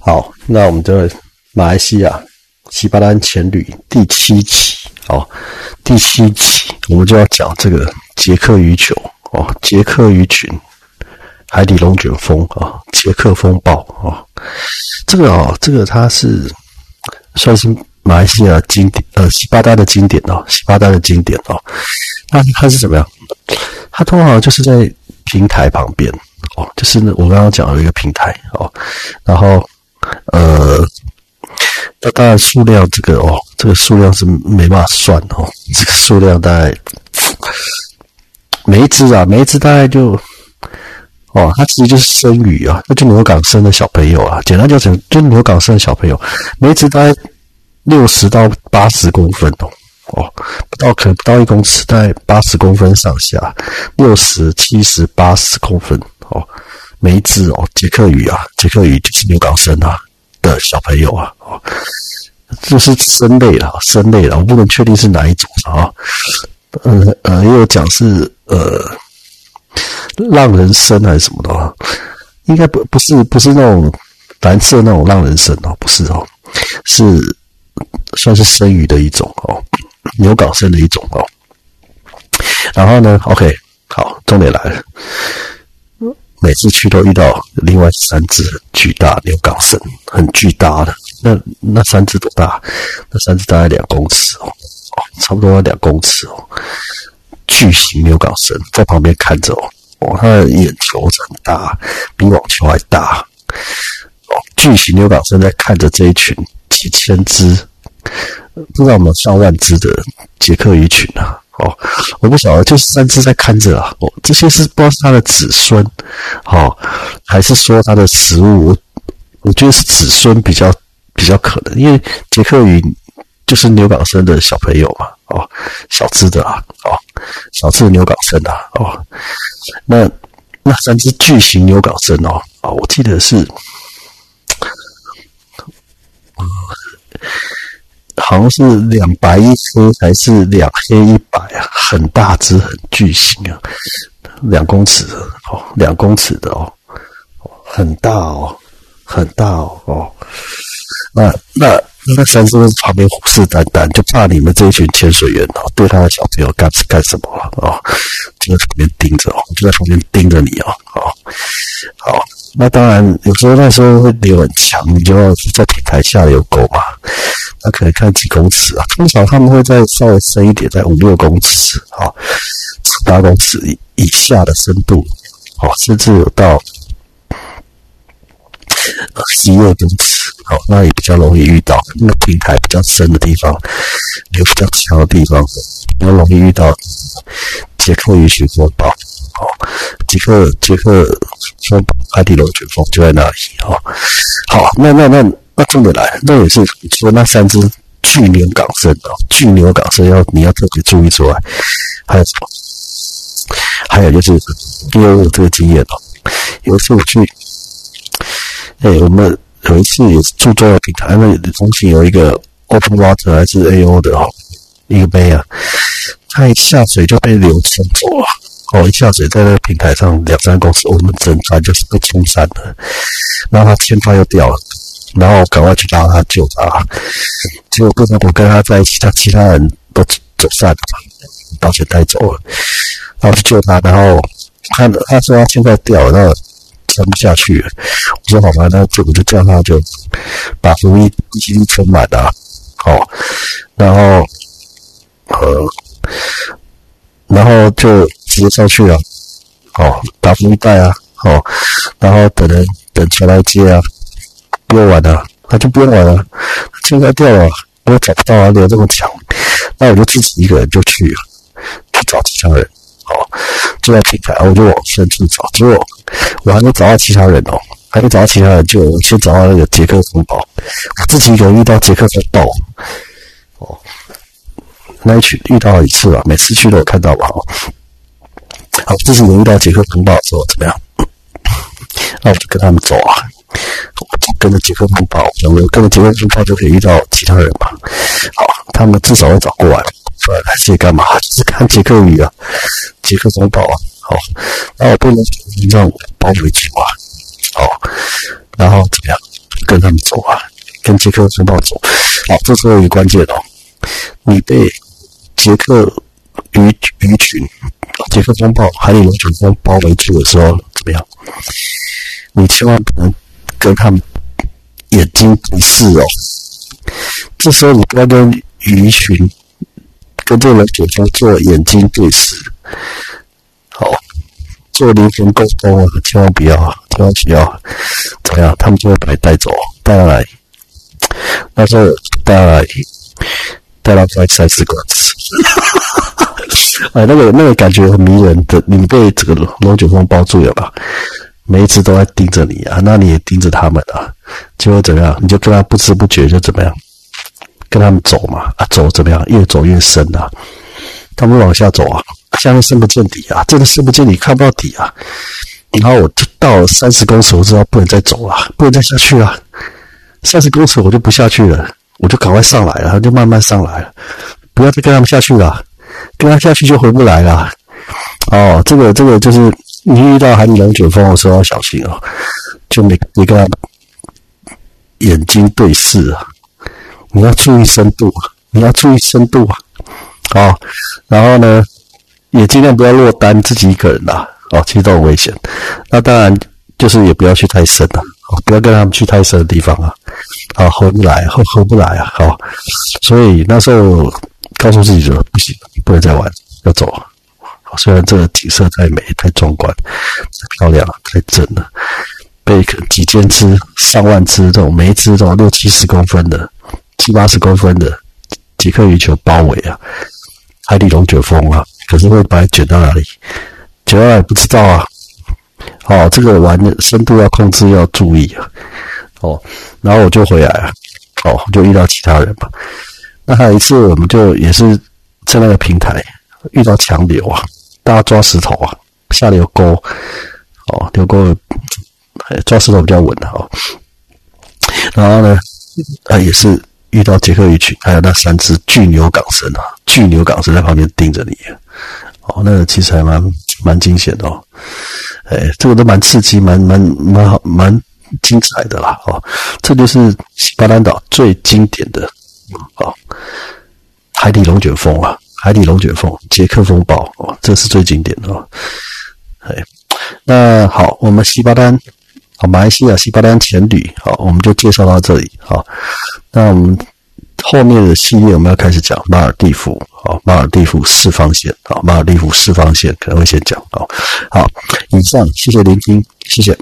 好，那我们的马来西亚西巴丹前旅第七期，哦，第七期我们就要讲这个捷克鱼球哦，捷克鱼群海底龙卷风啊，捷克风暴啊，这个啊，这个它是算是马来西亚经典呃西巴丹的经典哦，西巴丹的经典哦，那它是怎么样？它通常就是在平台旁边哦，就是我刚刚讲有一个平台哦，然后。呃，那当然数量这个哦，这个数量是没办法算哦。这个数量大概每一只啊，每一只大概就哦，它其实就是生鱼啊，那就牛港生的小朋友啊。简单叫成就牛港生的小朋友，每一只大概六十到八十公分哦，哦，不到可不到一公尺，大概八十公分上下，六十七十八十公分哦。每一只哦，杰克鱼啊，杰克鱼就是牛港生啊的小朋友啊，哦，这是生类了，生类了，我不能确定是哪一种啊，呃呃，也有讲是呃浪人参还是什么的啊，应该不不是不是那种蓝色那种浪人参哦，不是哦，是算是生鱼的一种哦，牛港生的一种哦，然后呢，OK，好，重点来了。每次去都遇到另外三只巨大牛港生，很巨大的。那那三只多大？那三只大概两公尺哦，差不多两公尺哦。巨型牛港生在旁边看着哦，哦，它的眼球很大，比网球还大。哦，巨型牛港生在看着这一群几千只，不知道有没有上万只的杰克鱼群啊。哦，我不晓得，就是三只在看着啊。哦，这些是不知道是他的子孙，哦，还是说他的食物？我觉得是子孙比较比较可能，因为杰克鱼就是牛港生的小朋友嘛。哦，小只的啊，哦，小只的牛港生的哦。那那三只巨型牛港生哦，啊，我记得是。好像是两白一黑还是两黑一白啊？很大只，很巨型啊，两公尺哦，两公尺的哦，很大哦，很大哦哦。那那那三只在旁边虎视眈眈，就怕你们这一群潜水员哦，对他的小朋友干干什么啊？就在旁边盯着哦，就在旁边盯着你哦，好，好。那当然，有时候那时候会流很强，你就要在平台下有狗嘛。那可能看几公尺啊，通常他们会在稍微深一点，在五六公尺啊，七八公尺以以下的深度，哦，甚至有到十一二公尺，好，那也比较容易遇到那个平台比较深的地方，流比较强的地方，比较容易遇到杰克鱼群风暴。哦，杰克杰克说海底龙卷风就在那里哦。好，那那那那重点来，那也是除了那三只巨牛港生哦，巨牛港生要你要特别注意之外，还有什么？还有就是，因为我这个经验哦，有一次我去，哎，我们有一次也是住中的平台，那中心有一个 Open Water 还是 AO 的哦，一个杯啊，它一下水就被流冲走了。哦，一下水在那个平台上两三公尺，我们整船就是被冲散了。然后他牵发又掉了，然后赶快去拉他救他。结果不能我跟他在一起，他其他人都走散了，把钱带走了。然后去救他，然后他他说他现在掉了，撑不下去。我说好吧，那就我就叫他就把浮力一起撑满了。好，然后呃。然后就直接上去了，哦，打浮力袋啊，哦，然后等人等车来接啊，不用玩了，他就不用玩了，现在掉了，我找不到啊，流这么强，那我就自己一个人就去了，去找其他人，哦，就在平台，我就往深处找，结果我还没找到其他人哦，还没找到其他人，就先找到那个杰克风暴，我自己一个人遇到杰克风暴，哦。那一群遇到一次啊，每次去都有看到吧？好，这次我遇到杰克风暴的时候怎么样？那我就跟他们走啊，跟着杰克风暴，有没有跟着杰克风暴就可以遇到其他人嘛？好，他们至少要找过来，不然来这里干嘛？就是看杰克鱼啊，杰克风暴啊。好，那我不能让包围住啊。好，然后怎么样？跟他们走啊，跟捷克风暴走。好，这时候有关键哦，你被捷克鱼鱼群、捷克风暴、海里龙卷风包围住的时候，怎么样？你千万不能跟他们眼睛对视哦。这时候你不要跟鱼群、跟这个龙卷风做眼睛对视。好。做灵魂沟通啊，千万不要，千万不要，怎么样？他们就会把你带走，带来，那时候带来，带来快三四个字，哎，那个那个感觉很迷人的，你被这个龙卷风包住了吧？每一次都在盯着你啊，那你也盯着他们啊，就会怎么样？你就跟他不知不觉就怎么样？跟他们走嘛，啊，走怎么样？越走越深啊，他们往下走啊。下面深不见底啊，真的深不见底，看不到底啊。然后我就到了三十公尺，我知道不能再走了，不能再下去了。三十公尺我就不下去了，我就赶快上来了，就慢慢上来了，不要再跟他们下去了，跟他下去就回不来了。哦，这个这个就是你遇到海底龙卷风的时候要小心哦，就没没跟他眼睛对视啊，你要注意深度啊，你要注意深度啊。好，然后呢？也尽量不要落单，自己一个人啦，哦，其实都很危险。那当然就是也不要去太深了，不要跟他们去太深的地方啊，啊，合不来，回回不来啊，好。所以那时候告诉自己说，不行，不能再玩，要走。虽然这个景色太美、太壮观、太漂亮、太正了，被几千只、上万只这种每一只都六七十公分的、七八十公分的几颗鱼球包围啊，海底龙卷风啊。可是会把它卷到哪里？卷到哪里不知道啊！哦，这个玩的深度要控制，要注意啊！哦，然后我就回来了，哦，就遇到其他人嘛。那还有一次，我们就也是在那个平台遇到强流啊，大家抓石头啊，下流沟，哦，流沟抓石头比较稳的哦。然后呢，啊，也是遇到杰克鱼群，还有那三只巨牛港神啊，巨牛港神在旁边盯着你。哦，那个其实还蛮蛮惊险的哦，哎，这个都蛮刺激、蛮蛮蛮好、蛮精彩的啦哦，这就是西巴丹岛最经典的哦，海底龙卷风啊，海底龙卷风、杰克风暴哦，这是最经典的哦，哎，那好，我们西巴丹，好，马来西亚西巴丹前旅，好，我们就介绍到这里，好，那我们。后面的系列我们要开始讲马尔蒂夫，好，马尔蒂夫四方线，好，马尔蒂夫四方线可能会先讲，好，好，以上谢谢聆听，谢谢。